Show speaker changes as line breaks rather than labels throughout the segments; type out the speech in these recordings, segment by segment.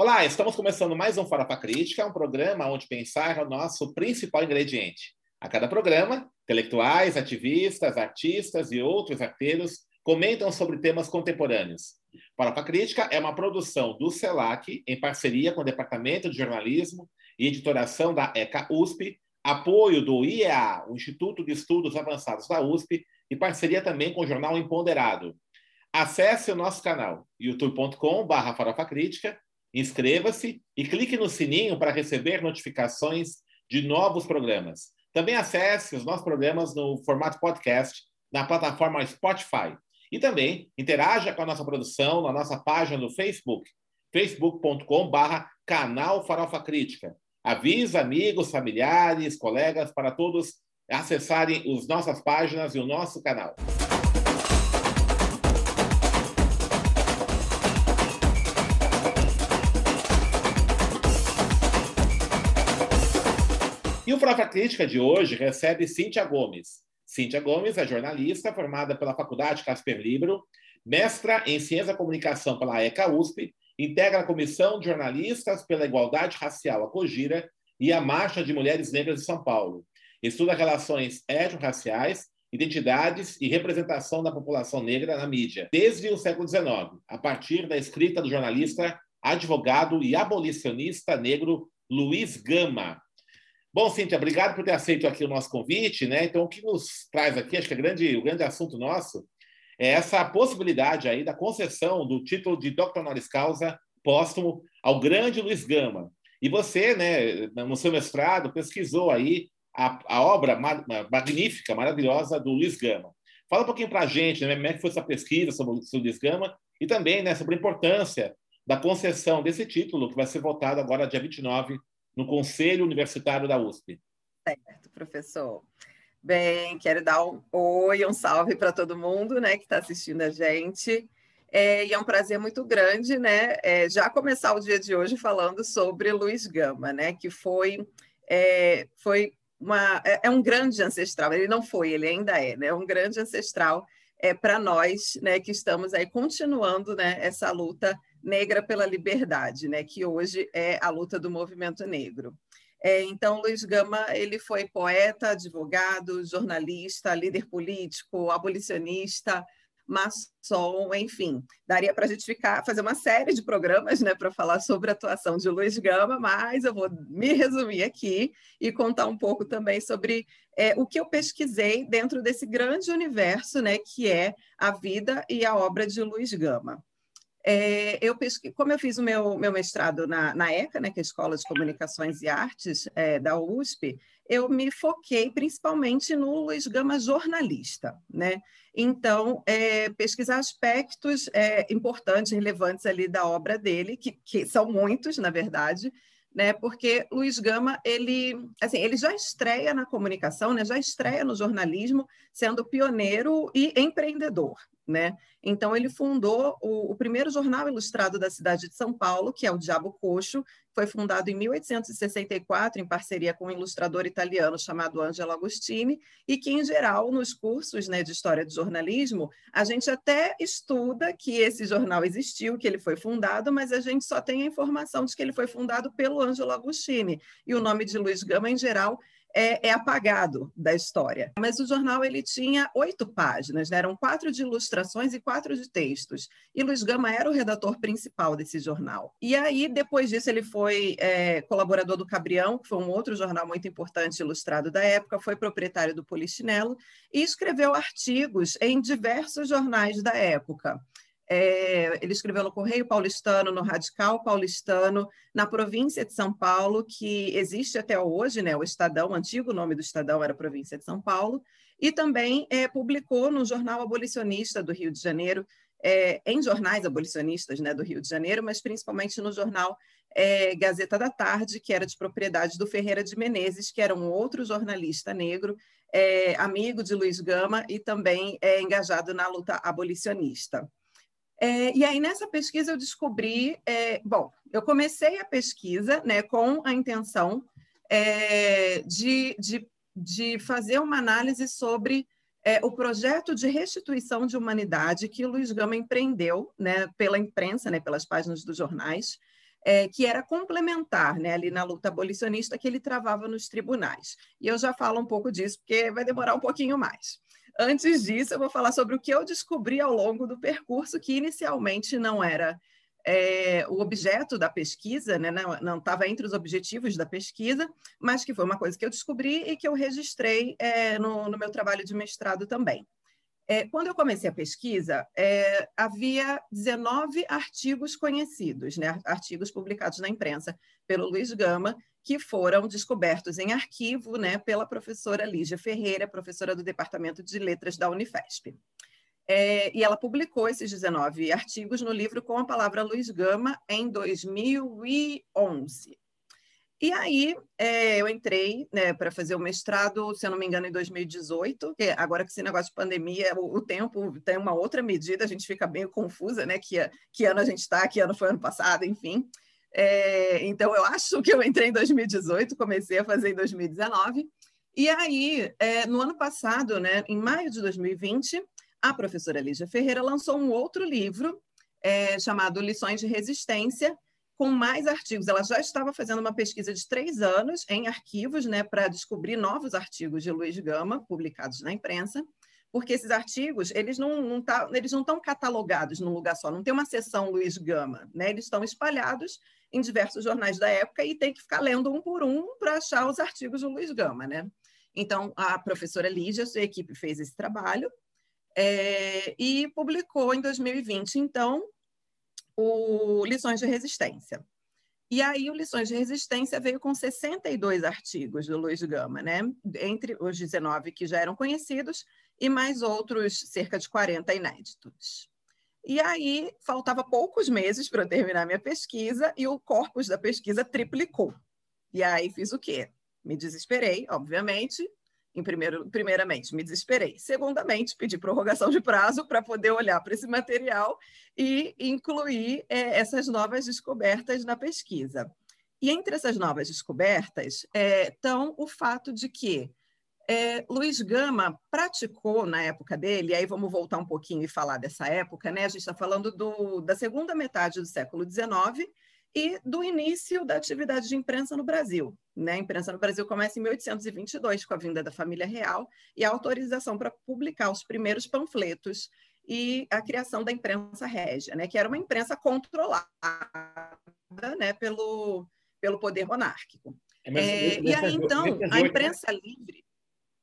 Olá, estamos começando mais um Farofa Crítica, um programa onde pensar é o nosso principal ingrediente. A cada programa, intelectuais, ativistas, artistas e outros arteiros comentam sobre temas contemporâneos. Farofa Crítica é uma produção do CELAC, em parceria com o Departamento de Jornalismo e Editoração da ECA USP, apoio do IEA, o Instituto de Estudos Avançados da USP, e parceria também com o jornal Empoderado. Acesse o nosso canal Crítica Inscreva-se e clique no sininho para receber notificações de novos programas. Também acesse os nossos programas no formato podcast na plataforma Spotify. E também interaja com a nossa produção na nossa página no Facebook, facebook.com.br canal Farofa Crítica. Avisa amigos, familiares, colegas para todos acessarem as nossas páginas e o nosso canal. E o Farofa Crítica de hoje recebe Cíntia Gomes. Cíntia Gomes é jornalista formada pela Faculdade Casper Libro, mestra em Ciência da Comunicação pela ECA USP, integra a Comissão de Jornalistas pela Igualdade Racial, a COGIRA, e a Marcha de Mulheres Negras de São Paulo. Estuda relações étnico-raciais, identidades e representação da população negra na mídia, desde o século XIX, a partir da escrita do jornalista, advogado e abolicionista negro Luiz Gama, Bom, Cíntia, obrigado por ter aceito aqui o nosso convite. Né? Então, o que nos traz aqui, acho que é grande, o grande assunto nosso, é essa possibilidade aí da concessão do título de Dr. Honoris Causa póstumo ao grande Luiz Gama. E você, né, no seu mestrado, pesquisou aí a, a obra magnífica, maravilhosa do Luiz Gama. Fala um pouquinho para a gente, né, como é que foi essa pesquisa sobre, sobre o Luiz Gama e também né, sobre a importância da concessão desse título, que vai ser votado agora dia 29 no Conselho Universitário da USP.
Certo, professor. Bem, quero dar um oi, um salve para todo mundo né, que está assistindo a gente. É, e é um prazer muito grande, né? É, já começar o dia de hoje falando sobre Luiz Gama, né? Que foi, é, foi uma, é, é um grande ancestral. Ele não foi, ele ainda é, né? Um grande ancestral é, para nós, né? Que estamos aí continuando, né? Essa luta negra pela liberdade, né, que hoje é a luta do movimento negro. É, então, Luiz Gama ele foi poeta, advogado, jornalista, líder político, abolicionista, maçom, enfim. Daria para a gente ficar, fazer uma série de programas né, para falar sobre a atuação de Luiz Gama, mas eu vou me resumir aqui e contar um pouco também sobre é, o que eu pesquisei dentro desse grande universo né, que é a vida e a obra de Luiz Gama. É, eu pesqui... Como eu fiz o meu, meu mestrado na, na ECA, né, que é a Escola de Comunicações e Artes é, da USP, eu me foquei principalmente no Luiz Gama jornalista. Né? Então, é, pesquisar aspectos é, importantes, relevantes ali da obra dele, que, que são muitos, na verdade, né? Porque Luiz Gama ele, assim, ele já estreia na comunicação, né? Já estreia no jornalismo, sendo pioneiro e empreendedor, né? Então ele fundou o, o, primeiro jornal ilustrado da cidade de São Paulo, que é o Diabo Coxo, foi fundado em 1864 em parceria com um ilustrador italiano chamado Angelo Agostini, e que, em geral, nos cursos né, de história de jornalismo, a gente até estuda que esse jornal existiu, que ele foi fundado, mas a gente só tem a informação de que ele foi fundado pelo Angelo Agostini. E o nome de Luiz Gama, em geral, é, é, apagado da história. Mas o jornal ele tinha oito páginas, né? eram quatro de ilustrações e quatro de textos. E Luiz Gama era o redator principal desse jornal. E aí, depois disso, ele foi é, colaborador do Cabrião, que foi um outro jornal muito importante ilustrado da época, foi proprietário do Polichinelo e escreveu artigos em diversos jornais da época. É, ele escreveu no Correio Paulistano, no Radical Paulistano, na província de São Paulo, que existe até hoje, né, o Estadão, o antigo nome do Estadão era Província de São Paulo, e também é, publicou no Jornal Abolicionista do Rio de Janeiro, é, em jornais abolicionistas né, do Rio de Janeiro, mas principalmente no jornal é, Gazeta da Tarde, que era de propriedade do Ferreira de Menezes, que era um outro jornalista negro, é, amigo de Luiz Gama e também é, engajado na luta abolicionista. É, e aí, nessa pesquisa, eu descobri. É, bom, eu comecei a pesquisa né, com a intenção é, de, de, de fazer uma análise sobre é, o projeto de restituição de humanidade que Luiz Gama empreendeu né, pela imprensa, né, pelas páginas dos jornais, é, que era complementar né, ali na luta abolicionista que ele travava nos tribunais. E eu já falo um pouco disso, porque vai demorar um pouquinho mais. Antes disso, eu vou falar sobre o que eu descobri ao longo do percurso, que inicialmente não era é, o objeto da pesquisa, né, não estava entre os objetivos da pesquisa, mas que foi uma coisa que eu descobri e que eu registrei é, no, no, meu trabalho de mestrado também. É, quando eu comecei a pesquisa, é, havia 19 artigos conhecidos, né, artigos publicados na imprensa pelo Luiz Gama, que foram descobertos em arquivo né, pela professora Lígia Ferreira, professora do Departamento de Letras da Unifesp. É, e ela publicou esses 19 artigos no livro Com a Palavra Luiz Gama em 2011. E aí é, eu entrei né, para fazer o mestrado, se eu não me engano, em 2018, que agora que esse negócio de pandemia, o, o, tempo tem uma outra medida, a gente fica meio confusa, né? Que, que ano a gente está, que ano foi ano passado, enfim. É, então, eu acho que eu entrei em 2018, comecei a fazer em 2019. E aí, é, no ano passado, né, em maio de 2020, a professora Lígia Ferreira lançou um outro livro é, chamado Lições de Resistência, com mais artigos. Ela já estava fazendo uma pesquisa de três anos em arquivos né, para descobrir novos artigos de Luiz Gama, publicados na imprensa porque esses artigos eles não, não tá, eles não estão catalogados num lugar só, não tem uma seção Luiz Gama, né? Eles estão espalhados em diversos jornais da época e tem que ficar lendo um por um para achar os artigos do Luiz Gama, né? Então a professora Lígia, sua equipe fez esse trabalho é, e publicou em 2020, então, o Lições de Resistência. E aí, o Lições de Resistência veio com 62 artigos do Luiz Gama, né? entre os 19 que já eram conhecidos e mais outros cerca de 40 inéditos. E aí, faltava poucos meses para terminar minha pesquisa e o corpus da pesquisa triplicou. E aí, fiz o quê? Me desesperei, obviamente, em primeiro, primeiramente, me desesperei. Segundamente, pedi prorrogação de prazo para poder olhar para esse material e incluir é, essas novas descobertas na pesquisa. E entre essas novas descobertas é, estão o fato de que é, Luiz Gama praticou na época dele, e aí vamos voltar um pouquinho e falar dessa época, né? A gente está falando do, da segunda metade do século XIX, e do início da atividade de imprensa no Brasil. Né? A imprensa no Brasil começa em 1822, com a vinda da família real e a autorização para publicar os primeiros panfletos e a criação da imprensa régia, né? que era uma imprensa controlada né? pelo, pelo poder monárquico. É, é, e aí, então, a né? imprensa livre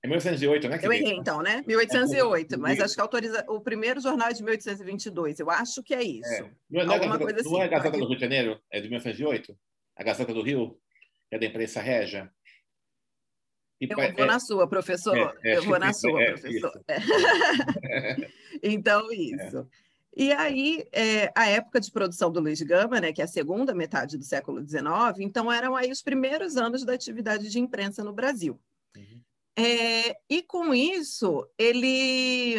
é 1808, né?
Eu errei, então, né? 1808, é, mas acho que autoriza o primeiro jornal é de 1822. Eu acho que é isso. É.
Não, é, não, é, coisa assim, não é a Gazeta do Rio de Janeiro? É de 1908? A Gazeta do Rio? É da imprensa régia?
E, eu vou é, na sua, professor. É, eu vou na sua, professor. então, isso. E aí, é, a época de produção do Luiz Gama, né, que é a segunda metade do século XIX, então eram aí os primeiros anos da atividade de imprensa no Brasil. Uhum. É, e com isso, ele.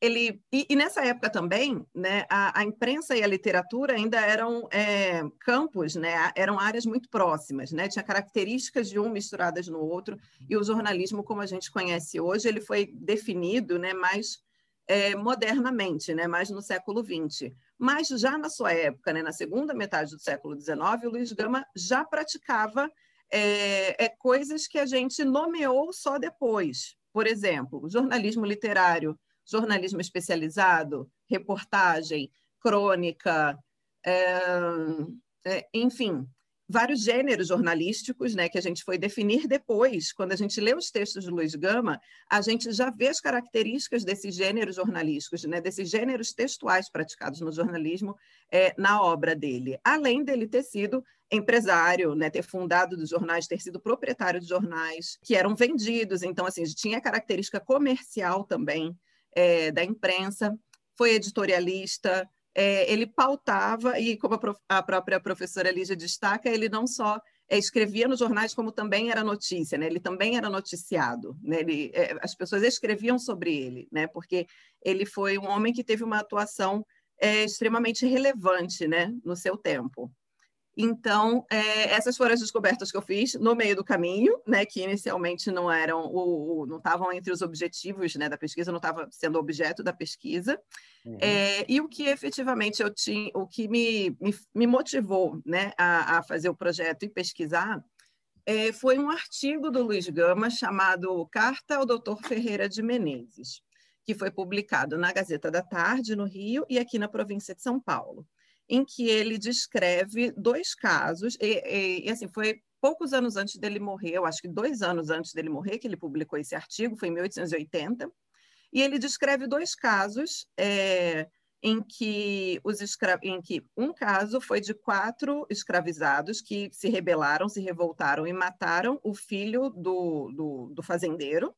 ele e, e, nessa época também, né, a, a, imprensa e a literatura ainda eram é, campos, né, eram áreas muito próximas, né, tinha características de um misturadas no outro, e o jornalismo, como a gente conhece hoje, ele foi definido né, mais é, modernamente, né, mais no século XX. Mas já na sua época, né, na segunda metade do século XIX, o Luiz Gama já praticava é, é coisas que a gente nomeou só depois. Por exemplo, jornalismo literário, jornalismo especializado, reportagem, crônica, é, é, enfim, vários gêneros jornalísticos, né, que a gente foi definir depois. Quando a gente lê os textos de Luiz Gama, a gente já vê as características desses gêneros jornalísticos, né, desses gêneros textuais praticados no jornalismo é, na obra dele. Além dele ter sido empresário, né, ter fundado dos jornais, ter sido proprietário de jornais que eram vendidos, então assim tinha característica comercial também é, da imprensa. Foi editorialista, é, ele pautava, e como a, prof, a, própria professora Lígia destaca, ele não só é, escrevia nos jornais, como também era notícia, né? ele também era noticiado, né? ele, é, as pessoas escreviam sobre ele, né? porque ele foi um homem que teve uma atuação é, extremamente relevante né? no seu tempo. Então, é, essas foram as descobertas que eu fiz no meio do caminho, né, que inicialmente não eram o, o não estavam entre os objetivos né, da pesquisa, não estava sendo objeto da pesquisa. Uhum. É, e o que efetivamente eu tinha, o que me, me, me motivou né, a, a, fazer o projeto e pesquisar é, foi um artigo do Luiz Gama chamado Carta ao Dr. Ferreira de Menezes, que foi publicado na Gazeta da Tarde, no Rio, e aqui na província de São Paulo em que ele descreve dois casos, e, e, e, assim, foi poucos anos antes dele morrer, eu acho que dois anos antes dele morrer, que ele publicou esse artigo, foi em 1880, e ele descreve dois casos é, em, que os escra... em que um caso foi de quatro escravizados que se rebelaram, se revoltaram e mataram o filho do, do, do fazendeiro,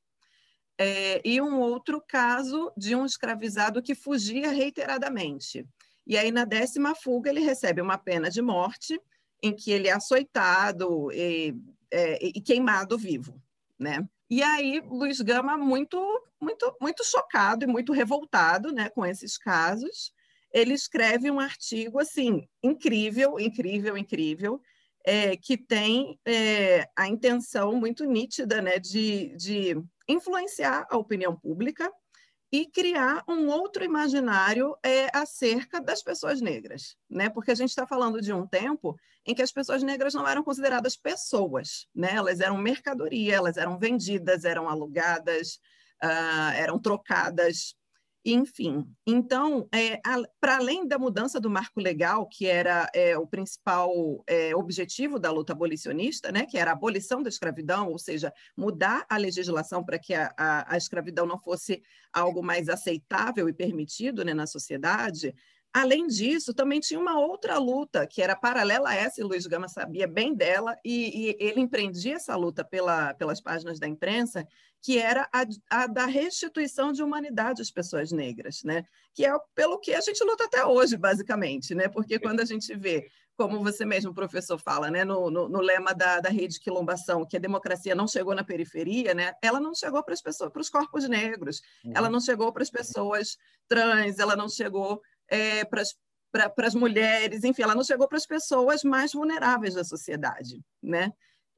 é, e um outro caso de um escravizado que fugia reiteradamente. E aí, na décima fuga, ele recebe uma pena de morte, em que ele é açoitado e, é, e queimado vivo, né? E aí, Luiz Gama, muito, muito, muito chocado e muito revoltado né, com esses casos, ele escreve um artigo assim incrível, incrível, incrível, é, que tem é, a intenção muito nítida né, de, de influenciar a opinião pública e criar um outro imaginário é, acerca das pessoas negras, né? Porque a gente está falando de um tempo em que as pessoas negras não eram consideradas pessoas, né? Elas eram mercadoria, elas eram vendidas, eram alugadas, uh, eram trocadas enfim, então, é, para além da mudança do marco legal, que era é, o principal é, objetivo da luta abolicionista, né, que era a abolição da escravidão, ou seja, mudar a legislação para que a, a, a, escravidão não fosse algo mais aceitável e permitido né, na sociedade, Além disso, também tinha uma outra luta que era paralela a essa, e Luiz Gama sabia bem dela, e, e ele empreendia essa luta pela, pelas páginas da imprensa, que era a, a, da restituição de humanidade às pessoas negras, né? que é pelo que a gente luta até hoje, basicamente, né? porque quando a gente vê, como você mesmo, professor, fala, né? no, no, no lema da, da rede quilombação, que a democracia não chegou na periferia, né? ela não chegou para as pessoas, para os corpos negros, uhum. ela não chegou para as pessoas trans, ela não chegou é, para as mulheres, enfim, ela não chegou para as pessoas mais vulneráveis da sociedade, né?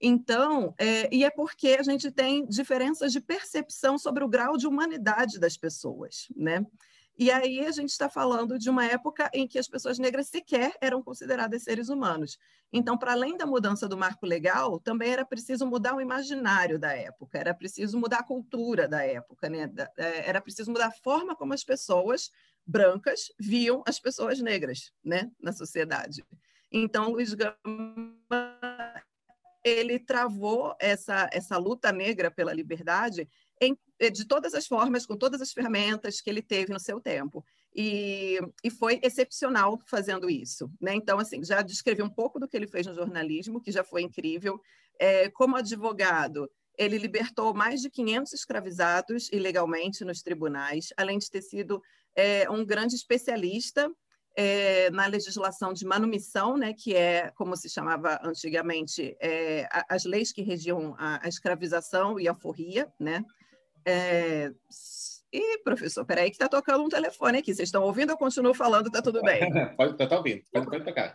Então, é, e é porque a gente tem diferenças de percepção sobre o grau de humanidade das pessoas, né? E aí a gente está falando de uma época em que as pessoas negras sequer eram consideradas seres humanos. Então, para além da mudança do marco legal, também era preciso mudar o imaginário da época, era preciso mudar a cultura da época, né? É, era preciso mudar a forma como as pessoas brancas viam as pessoas negras né? na sociedade. Então, Luiz Gama ele travou essa, essa luta negra pela liberdade em, eh, de todas as formas, com todas as ferramentas que ele teve no seu tempo. E, e foi excepcional fazendo isso. Né? Então, assim, já descrevi um pouco do que ele fez no jornalismo, que já foi incrível. É, como advogado, ele libertou mais de 500 escravizados ilegalmente nos tribunais, além de ter sido é, um grande especialista é, na legislação de manumissão, né, que é como se chamava antigamente é, as leis que regiam a, a, escravização e a forria, né? É, e professor, peraí que está tocando um telefone aqui. Vocês estão ouvindo? Eu continuo falando, está tudo bem?
pode, tá, tá ouvindo, pode, pode tocar.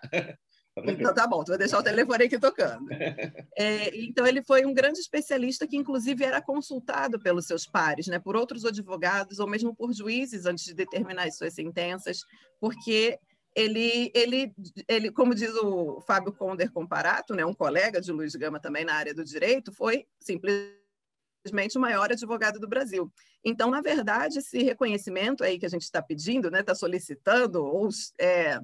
Tá então tá bom, tu vai deixar o telefone aqui tocando. É, então ele foi um grande especialista que inclusive era consultado pelos seus pares, né, por outros advogados ou mesmo por juízes antes de determinar as suas sentenças, porque ele, ele, ele, como diz o Fábio Conder Comparato, né, um colega de Luiz Gama também na área do direito, foi simplesmente o maior advogado do Brasil. Então, na verdade, esse reconhecimento aí que a gente está pedindo, está né, solicitando, ou é,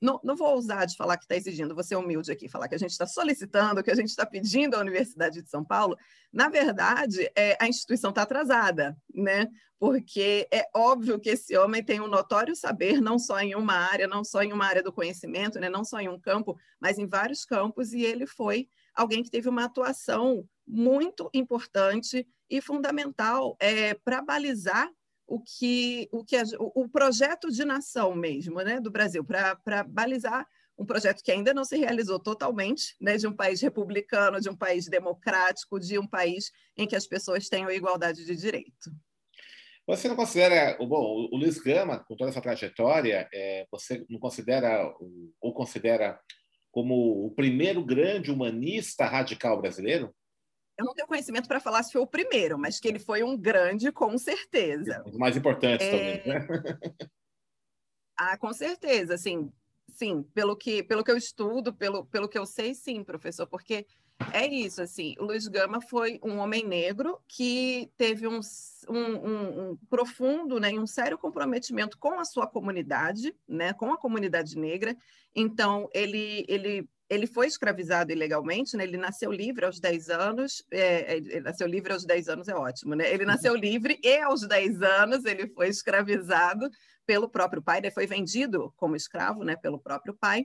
não, não vou usar de falar que está exigindo, vou ser humilde aqui, falar que a gente está solicitando, que a gente está pedindo à Universidade de São Paulo. Na verdade, é, a instituição está atrasada, né? Porque é óbvio que esse homem tem um notório saber, não só em uma área, não só em uma área do conhecimento, né? não só em um campo, mas em vários campos, e ele foi alguém que teve uma atuação muito importante e fundamental é, para balizar o que o, que a, o projeto de nação mesmo né, do Brasil, para balizar um projeto que ainda não se realizou totalmente, né, de um país republicano, de um país democrático, de um país em que as pessoas tenham igualdade de direito.
Você não considera, bom, o Luiz Gama, com toda essa trajetória, é, você não considera ou considera como o primeiro grande humanista radical brasileiro?
Eu não tenho conhecimento para falar se foi o primeiro, mas que ele foi um grande, com certeza.
Os mais importantes é... também, né?
Ah, com certeza, assim, sim, pelo que, pelo que eu estudo, pelo, pelo que eu sei, sim, professor, porque é isso, assim, o Luiz Gama foi um homem negro que teve um, um, um, um profundo, né, um sério comprometimento com a sua comunidade, né, com a comunidade negra. Então, ele, ele, ele foi escravizado ilegalmente, né, ele nasceu livre aos 10 anos, é, é, ele nasceu livre aos 10 anos é ótimo, né, ele nasceu livre e aos 10 anos ele foi escravizado pelo próprio pai, ele foi vendido como escravo, né, pelo próprio pai,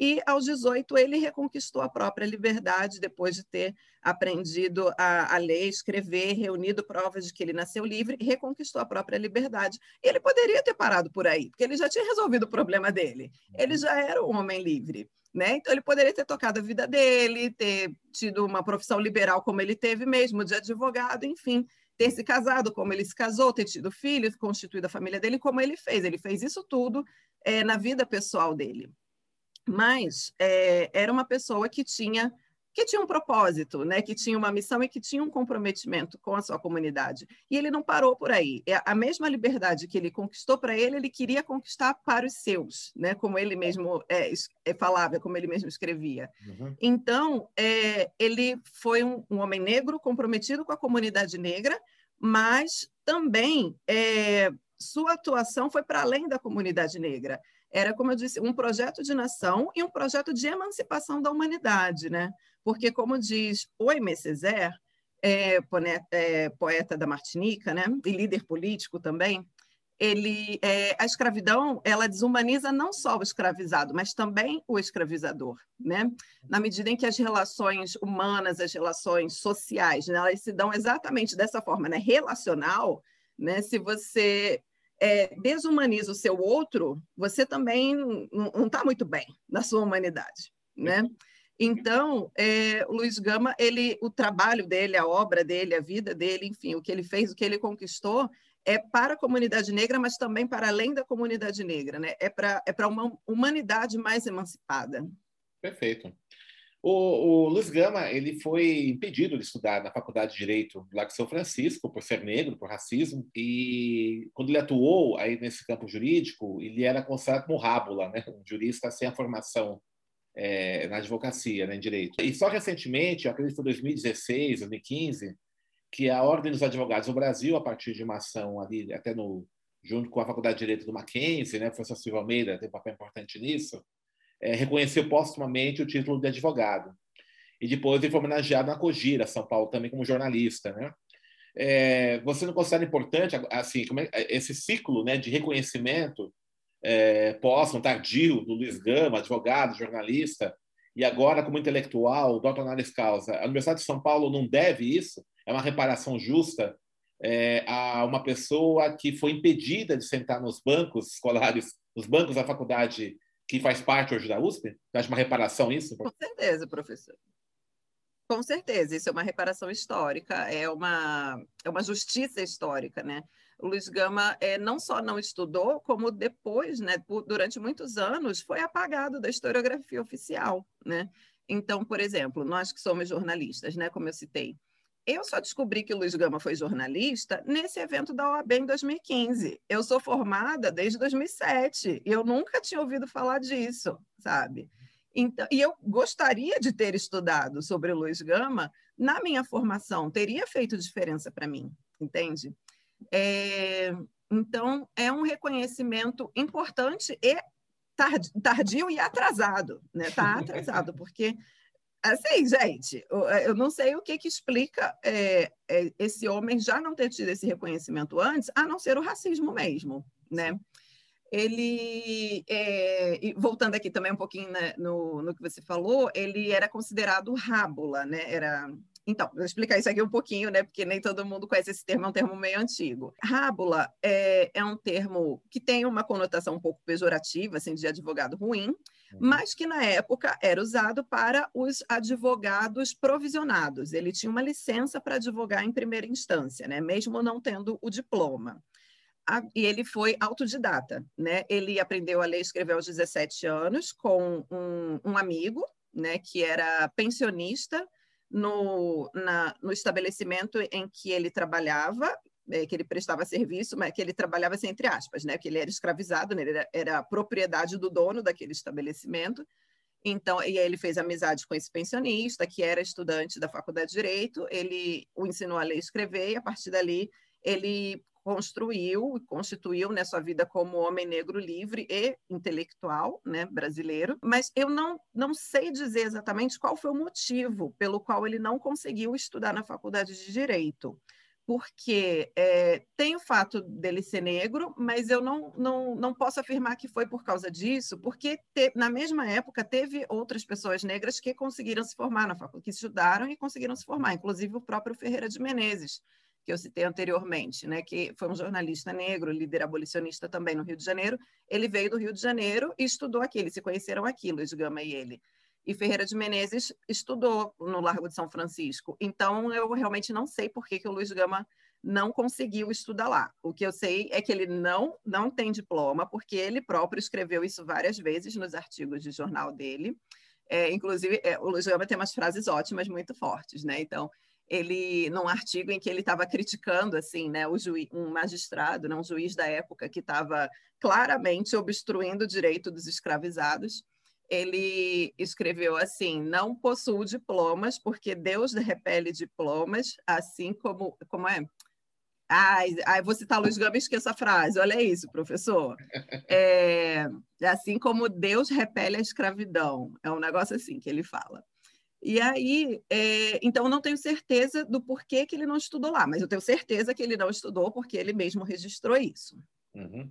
e aos 18 ele reconquistou a própria liberdade depois de ter aprendido a, a ler, escrever, reunido provas de que ele nasceu livre, reconquistou a própria liberdade. E ele poderia ter parado por aí, porque ele já tinha resolvido o problema dele. Ele já era um homem livre. Né? Então, ele poderia ter tocado a vida dele, ter tido uma profissão liberal como ele teve mesmo, de advogado, enfim, ter se casado como ele se casou, ter tido filhos, constituído a família dele como ele fez. Ele fez isso tudo é, na vida pessoal dele mas é, era uma pessoa que tinha que tinha um propósito, né? que tinha uma missão e que tinha um comprometimento com a sua comunidade. E ele não parou por aí. É a mesma liberdade que ele conquistou para ele, ele queria conquistar para os seus, né? como ele mesmo é, é, falava, como ele mesmo escrevia. Uhum. Então, é, ele foi um, um, homem negro comprometido com a comunidade negra, mas também é, sua atuação foi para além da comunidade negra era, como eu disse, um projeto de nação e um projeto de emancipação da humanidade, né? Porque, como diz o Aimé Césaire, é, é, poeta da Martinica, né? E líder político também, ele, é, a escravidão ela desumaniza não só o escravizado, mas também o escravizador, né? Na medida em que as relações humanas, as relações sociais, né, elas se dão exatamente dessa forma, né? Relacional, né? Se você é, desumaniza o seu outro, você também não está muito bem na sua humanidade, né? Então, é, o Luiz Gama, ele, o trabalho dele, a obra dele, a vida dele, enfim, o que ele fez, o que ele conquistou, é para a comunidade negra, mas também para além da comunidade negra, né? É para é uma humanidade mais emancipada.
Perfeito. O, o Luiz Gama ele foi impedido de estudar na Faculdade de Direito lá de São Francisco por ser negro, por racismo, e quando ele atuou aí nesse campo jurídico, ele era considerado como rábula, né? um jurista sem a formação é, na advocacia, né, em direito. E só recentemente, acredito que foi 2016, 2015, que a Ordem dos Advogados do Brasil, a partir de uma ação ali, até no junto com a Faculdade de Direito do Mackenzie, né, professor Silva Almeida tem um papel importante nisso, é, reconheceu póstumamente o título de advogado. E depois ele foi homenageado na Cogira, São Paulo, também como jornalista. Né? É, você não considera importante assim é, esse ciclo né, de reconhecimento é, póstumo, tardio, do Luiz Gama, advogado, jornalista, e agora como intelectual, doutor análise causa? A Universidade de São Paulo não deve isso? É uma reparação justa é, a uma pessoa que foi impedida de sentar nos bancos escolares, nos bancos da faculdade que faz parte hoje da USP? Você acha uma reparação isso?
Com certeza, professor. Com certeza, isso é uma reparação histórica, é uma, é uma justiça histórica, né? O Luiz Gama é, não só não estudou, como depois, né, por, durante muitos anos, foi apagado da historiografia oficial, né? Então, por exemplo, nós que somos jornalistas, né, como eu citei, eu só descobri que o Luiz Gama foi jornalista nesse evento da OAB em 2015. Eu sou formada desde 2007 e eu nunca tinha ouvido falar disso, sabe? Então, e eu gostaria de ter estudado sobre o Luiz Gama na minha formação, teria feito diferença para mim, entende? É, então, é um reconhecimento importante e tardio e atrasado, né? Está atrasado, porque Assim, gente, é, eu não sei o que, que explica é, é, esse homem já não ter tido esse reconhecimento antes, a não ser o racismo mesmo, né? Ele, é, voltando aqui também um pouquinho né, no, no que você falou, ele era considerado rábula, né? Era então, vou explicar isso aqui um pouquinho, né? Porque nem todo mundo conhece esse termo, é um termo meio antigo. Rábula é, é um termo que tem uma conotação um pouco pejorativa, assim, de advogado ruim, uhum. mas que na época era usado para os advogados provisionados. Ele tinha uma licença para advogar em primeira instância, né? Mesmo não tendo o diploma. a, e ele foi autodidata, né? Ele aprendeu a ler e escrever aos 17 anos com um, um amigo, né? Que era pensionista no, na, no estabelecimento em que ele trabalhava, é, que ele prestava serviço, mas que ele trabalhava assim, entre aspas, né? Que ele era escravizado, né? ele era, era propriedade do dono daquele estabelecimento. Então, e aí ele fez amizade com esse pensionista, que era estudante da Faculdade de Direito, ele o ensinou a ler e escrever, e a partir dali ele construiu e constituiu sua vida como homem negro livre e intelectual né, brasileiro, mas eu não, não sei dizer exatamente qual foi o motivo pelo qual ele não conseguiu estudar na faculdade de Direito porque é, tem o fato dele ser negro, mas eu não, não, não posso afirmar que foi por causa disso, porque te, na mesma época teve outras pessoas negras que conseguiram se formar na faculdade, que estudaram e conseguiram se formar, inclusive o próprio Ferreira de Menezes, que eu citei anteriormente, né, que foi um jornalista negro, líder abolicionista também no Rio de Janeiro. Ele veio do Rio de Janeiro e estudou aqui, eles se conheceram aqui, Luiz Gama e ele e Ferreira de Menezes estudou no Largo de São Francisco. Então, eu realmente não sei por que, que o Luiz Gama não conseguiu estudar lá. O que eu sei é que ele não, não tem diploma, porque ele próprio escreveu isso várias vezes nos artigos de jornal dele. É, inclusive, é, o Luiz Gama tem umas frases ótimas, muito fortes, né? Então, ele, num artigo em que ele estava criticando, assim, né, o juiz, um magistrado, né, um juiz da época que estava claramente obstruindo o direito dos escravizados, ele escreveu assim: não possuo diplomas, porque Deus repele diplomas, assim como. Como é? Ai, ai, vou citar Luiz Gama e esqueço a frase. Olha isso, professor. É, assim como Deus repele a escravidão. É um negócio assim que ele fala. E aí, é, então, não tenho certeza do porquê que ele não estudou lá, mas eu tenho certeza que ele não estudou porque ele mesmo registrou isso.
Uhum.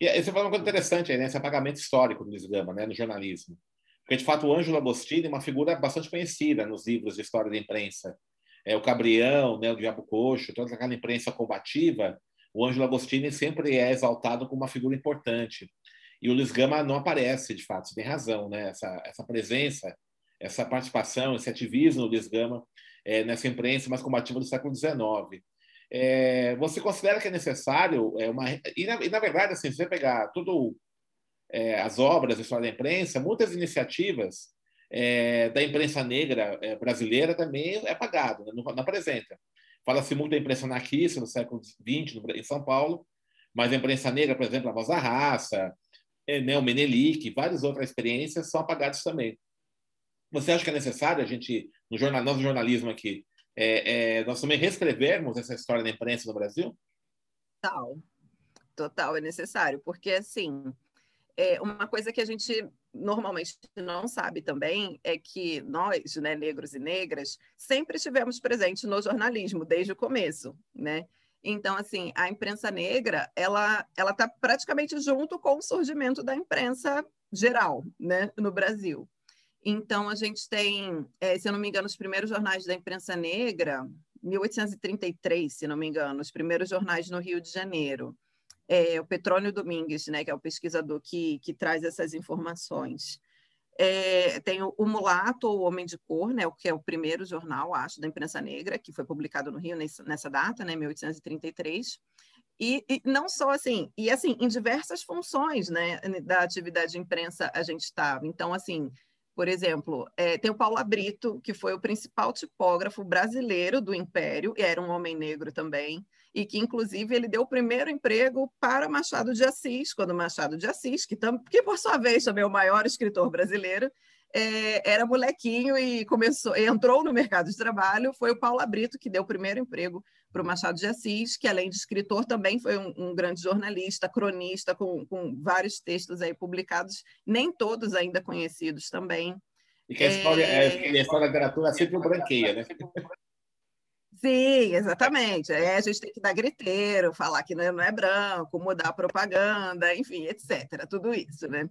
E você falou uma coisa interessante aí, né? Esse apagamento histórico do Luiz Gama, né? No jornalismo. Porque, de fato, o Ângelo Agostini é uma figura bastante conhecida nos livros de história da imprensa. É, o Cabrião, né, o Diabo Coxo, toda aquela imprensa combativa, o Ângelo Agostini sempre é exaltado como uma figura importante. E o Luiz Gama não aparece, de fato, você tem razão, né? Essa, essa presença, essa participação, esse ativismo do Luiz Gama é, nessa imprensa mais combativa do século XIX. É, você considera que é necessário é, uma e na, e na, verdade assim, se você pegar tudo é, as obras da história da imprensa, muitas iniciativas é, da imprensa negra é, brasileira também é pagado, né? não, não apresenta. Fala-se muito da imprensa anarquista no século XX em São Paulo, mas a imprensa negra, por exemplo, a Voz da Raça, o Menelik, várias outras experiências são apagadas também. Você acha que é necessário a gente, no jornal, nosso jornalismo aqui, é, é, nós também reescrevermos essa história da imprensa no Brasil?
Total, total, é necessário, porque assim, é uma coisa que a gente normalmente não sabe também é que nós, né, negros e negras, sempre estivemos presentes no jornalismo desde o começo, né? Então, assim, a imprensa negra, ela ela está praticamente junto com o surgimento da imprensa geral, né, no Brasil. Então, a gente tem, é, se eu não me engano, os primeiros jornais da imprensa negra, 1833, se não me engano, os primeiros jornais no Rio de Janeiro. É, o Petrônio Domingues, né, que é o pesquisador que, que traz essas informações. É, tem o, o, Mulato, o Homem de Cor, né, que é o primeiro jornal, acho, da imprensa negra, que foi publicado no Rio nessa, nessa data, né, 1833. E, e, não só assim, e assim, em diversas funções né, da atividade de imprensa a gente estava. Então, assim, por exemplo, é, tem o Paulo Abrito, que foi o principal tipógrafo brasileiro do Império, e era um homem negro também, e que, inclusive, ele deu o primeiro emprego para Machado de Assis, quando Machado de Assis, que, que por sua vez também é o maior escritor brasileiro, é, era molequinho e começou, entrou no mercado de trabalho, foi o Paulo Abrito que deu o primeiro emprego para o Machado de Assis, que além de escritor também foi um, um grande jornalista, cronista, com, com, vários textos aí publicados, nem todos ainda conhecidos também.
E que a história, é... a história da literatura sempre branqueia, né?
Sim, exatamente. É, a gente tem que dar griteiro, falar que não é, não é branco, mudar a propaganda, enfim, etc. Tudo isso, né?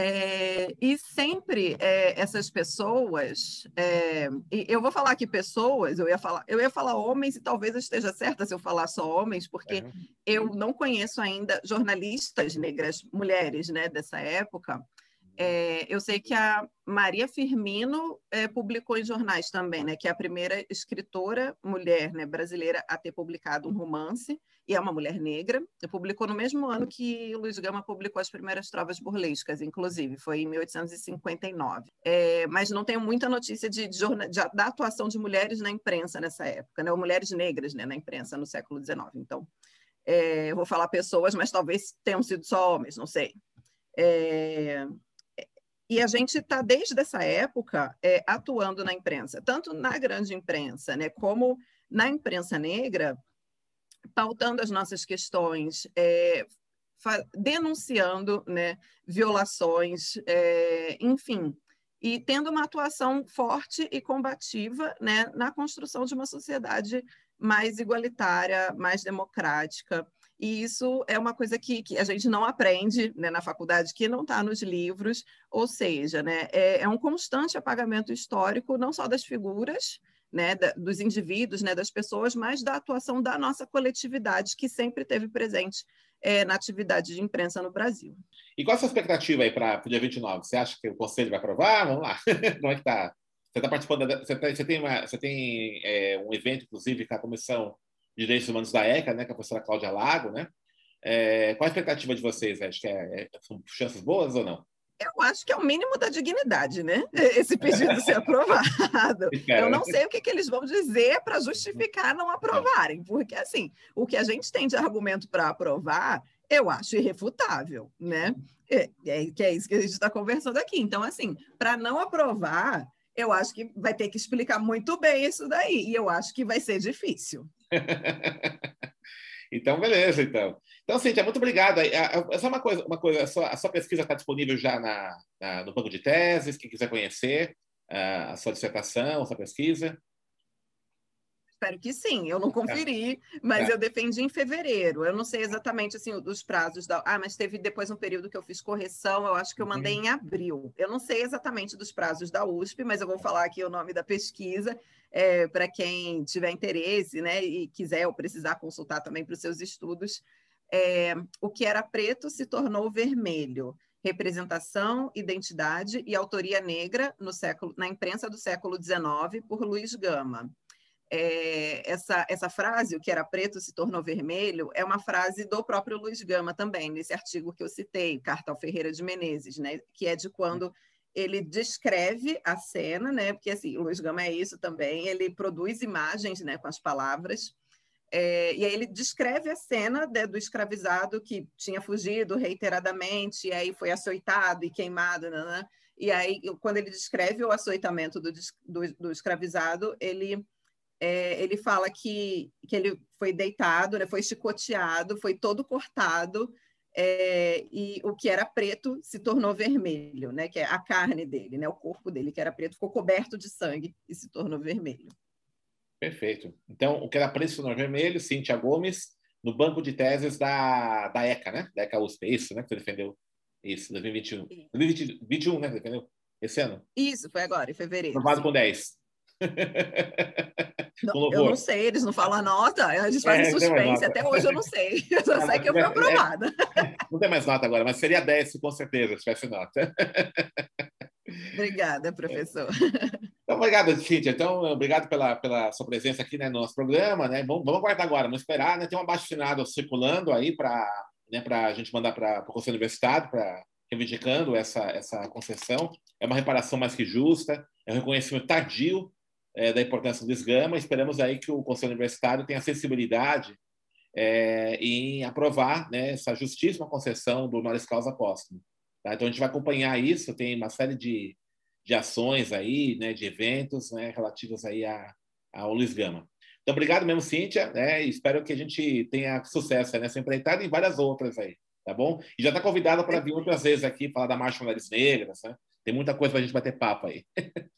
É, e sempre é, essas pessoas, é, eu vou falar aqui pessoas, eu ia falar, eu ia falar homens e talvez eu esteja certa se eu falar só homens, porque eu não conheço ainda jornalistas negras, mulheres, né, dessa época, É, eu sei que a Maria Firmino é, publicou em jornais também, né, que é a primeira escritora mulher né, brasileira a ter publicado um romance, e é uma mulher negra. publicou no mesmo ano que Luiz Gama publicou as primeiras trovas burlescas, inclusive, foi em 1859. É, mas não tenho muita notícia de, de, de, da atuação de mulheres na imprensa nessa época, né, ou mulheres negras né, na imprensa no século XIX. Então, é, eu vou falar pessoas, mas talvez tenham sido só homens, não sei. É, e a gente está, desde essa época, é, atuando na imprensa, tanto na grande imprensa, né, como na imprensa negra, pautando as nossas questões, é, denunciando né, violações, é, enfim, e tendo uma atuação forte e combativa né, na construção de uma sociedade mais igualitária, mais democrática. E isso é uma coisa que, que a gente não aprende né, na faculdade, que não está nos livros, ou seja, né, é, é, um constante apagamento histórico, não só das figuras, né, da, dos indivíduos, né, das pessoas, mas da atuação da nossa coletividade, que sempre esteve presente é, na atividade de imprensa no Brasil.
E qual a sua expectativa aí para o dia 29? Você acha que o Conselho vai aprovar? Vamos lá. Como é que está? Você está participando, você, tá, você, tem, uma, você tem é, um evento, inclusive, com a Comissão Direitos Humanos da ECA, né, com a professora Cláudia Lago, né? É, qual a expectativa de vocês? Acho que é, é, são chances boas ou não?
Eu acho que é o mínimo da dignidade, né? Esse pedido ser aprovado. Eu não sei o que, que eles vão dizer para justificar não aprovarem, porque assim, o que a gente tem de argumento para aprovar, eu acho irrefutável, né? É, é, que é isso que a gente está conversando aqui. Então, assim, para não aprovar, eu acho que vai ter que explicar muito bem isso daí, e eu acho que vai ser difícil.
então, beleza, então. Então, Cíntia, muito obrigado. É só uma coisa, uma coisa a, sua, a sua pesquisa está disponível já na, na, no banco de teses, quem quiser conhecer a sua dissertação, a sua pesquisa.
Espero que sim, eu não conferi, mas é. eu defendi em fevereiro. Eu não sei exatamente assim os prazos da. Ah, mas teve depois um período que eu fiz correção, eu acho que eu mandei uhum. em abril. Eu não sei exatamente dos prazos da USP, mas eu vou falar aqui o nome da pesquisa é, para quem tiver interesse, né, e quiser ou precisar consultar também para os seus estudos. É, o que era preto se tornou vermelho. Representação, identidade e autoria negra no século, na imprensa do século XIX por Luiz Gama é, essa, essa frase, o que era preto se tornou vermelho, é uma frase do próprio Luiz Gama também, nesse artigo que eu citei, Carta ao Ferreira de Menezes, né, que é de quando ele descreve a cena, né, porque assim, o Luiz Gama é isso também, ele produz imagens né, com as palavras, é, e aí ele descreve a cena né, do escravizado que tinha fugido reiteradamente, e aí foi açoitado e queimado, né, né e aí quando ele descreve o açoitamento do, do, do escravizado, ele é, ele fala que, que ele foi deitado, né, foi chicoteado, foi todo cortado, é, e o que era preto se tornou vermelho, né, que é a carne dele, né, o corpo dele, que era preto, ficou coberto de sangue e se tornou vermelho.
Perfeito. Então, o que era preto se tornou vermelho, Cíntia Gomes, no banco de teses da, da ECA, né? Da ECA USP, é isso, né? Que você defendeu isso, 2021. 2021, né? Defendeu? Esse ano?
Isso, foi agora, em fevereiro.
Aprovado com 10.
Não, eu não sei, eles não falam a nota, a gente faz é, suspense, até hoje eu não sei. Eu só sei que eu fui aprovada.
É, não tem mais nota agora, mas seria 10 com certeza se tivesse nota.
Obrigada, professor.
Então, obrigado, Cíntia. Então, obrigado pela, pela sua presença aqui né, no nosso programa. Né? Vamos, vamos aguardar agora, vamos esperar. Né? Tem um abaixo assinado circulando aí para né, a gente mandar para o Conselho Universitário, para reivindicando essa, essa concessão. É uma reparação mais que justa, é um reconhecimento tardio é, da importância do esgama. Esperamos aí que o Conselho Universitário tenha sensibilidade é, em aprovar né, essa justíssima concessão do honoris causa póstumo. Tá? Então, a gente vai acompanhar isso, tem uma série de, de ações aí, né, de eventos né, relativos aí a, ao Luiz Gama. Então, obrigado mesmo, Cíntia, né, espero que a gente tenha sucesso nessa empreitada e várias outras aí, tá bom? E já está convidada para vir outras vezes aqui falar da Marcha Mulheres Negras, né? Tem muita coisa para a gente bater papo aí.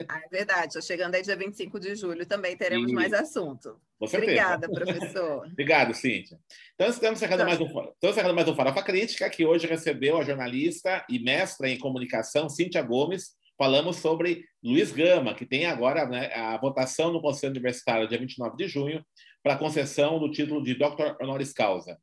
Ah, é verdade. Estou chegando aí dia 25 de julho também, teremos mais assunto. Obrigada, professor.
Obrigado, Cíntia. Então, estamos encerrando, mais um, estamos encerrando mais um Farofa Crítica, que hoje recebeu a jornalista e mestra em comunicação, Cíntia Gomes. Falamos sobre Luiz Gama, que tem agora né, a votação no Conselho Universitário, dia 29 de junho, para a concessão do título de Dr. Honoris Causa.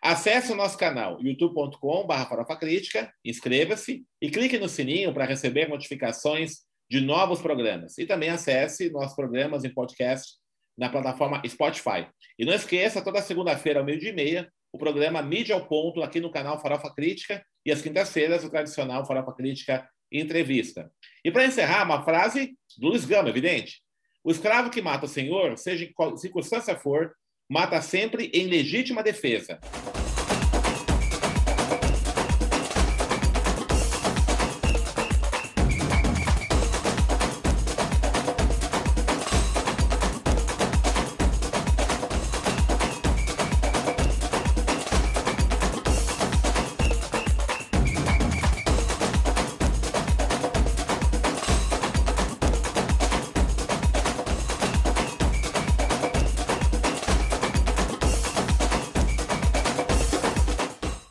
Acesse o nosso canal youtube.com.br Farofa Crítica, inscreva-se e clique no sininho para receber notificações de novos programas. E também acesse nossos programas em podcast na plataforma Spotify. E não esqueça, toda segunda-feira, ao meio-dia e meia, o programa Mídia ao Ponto, aqui no canal Farofa Crítica, e às quintas-feiras, o tradicional Farofa Crítica Entrevista. E para encerrar, uma frase do Luiz Gama, evidente. O escravo que mata o senhor, seja em qual circunstância for, mata sempre em legítima defesa.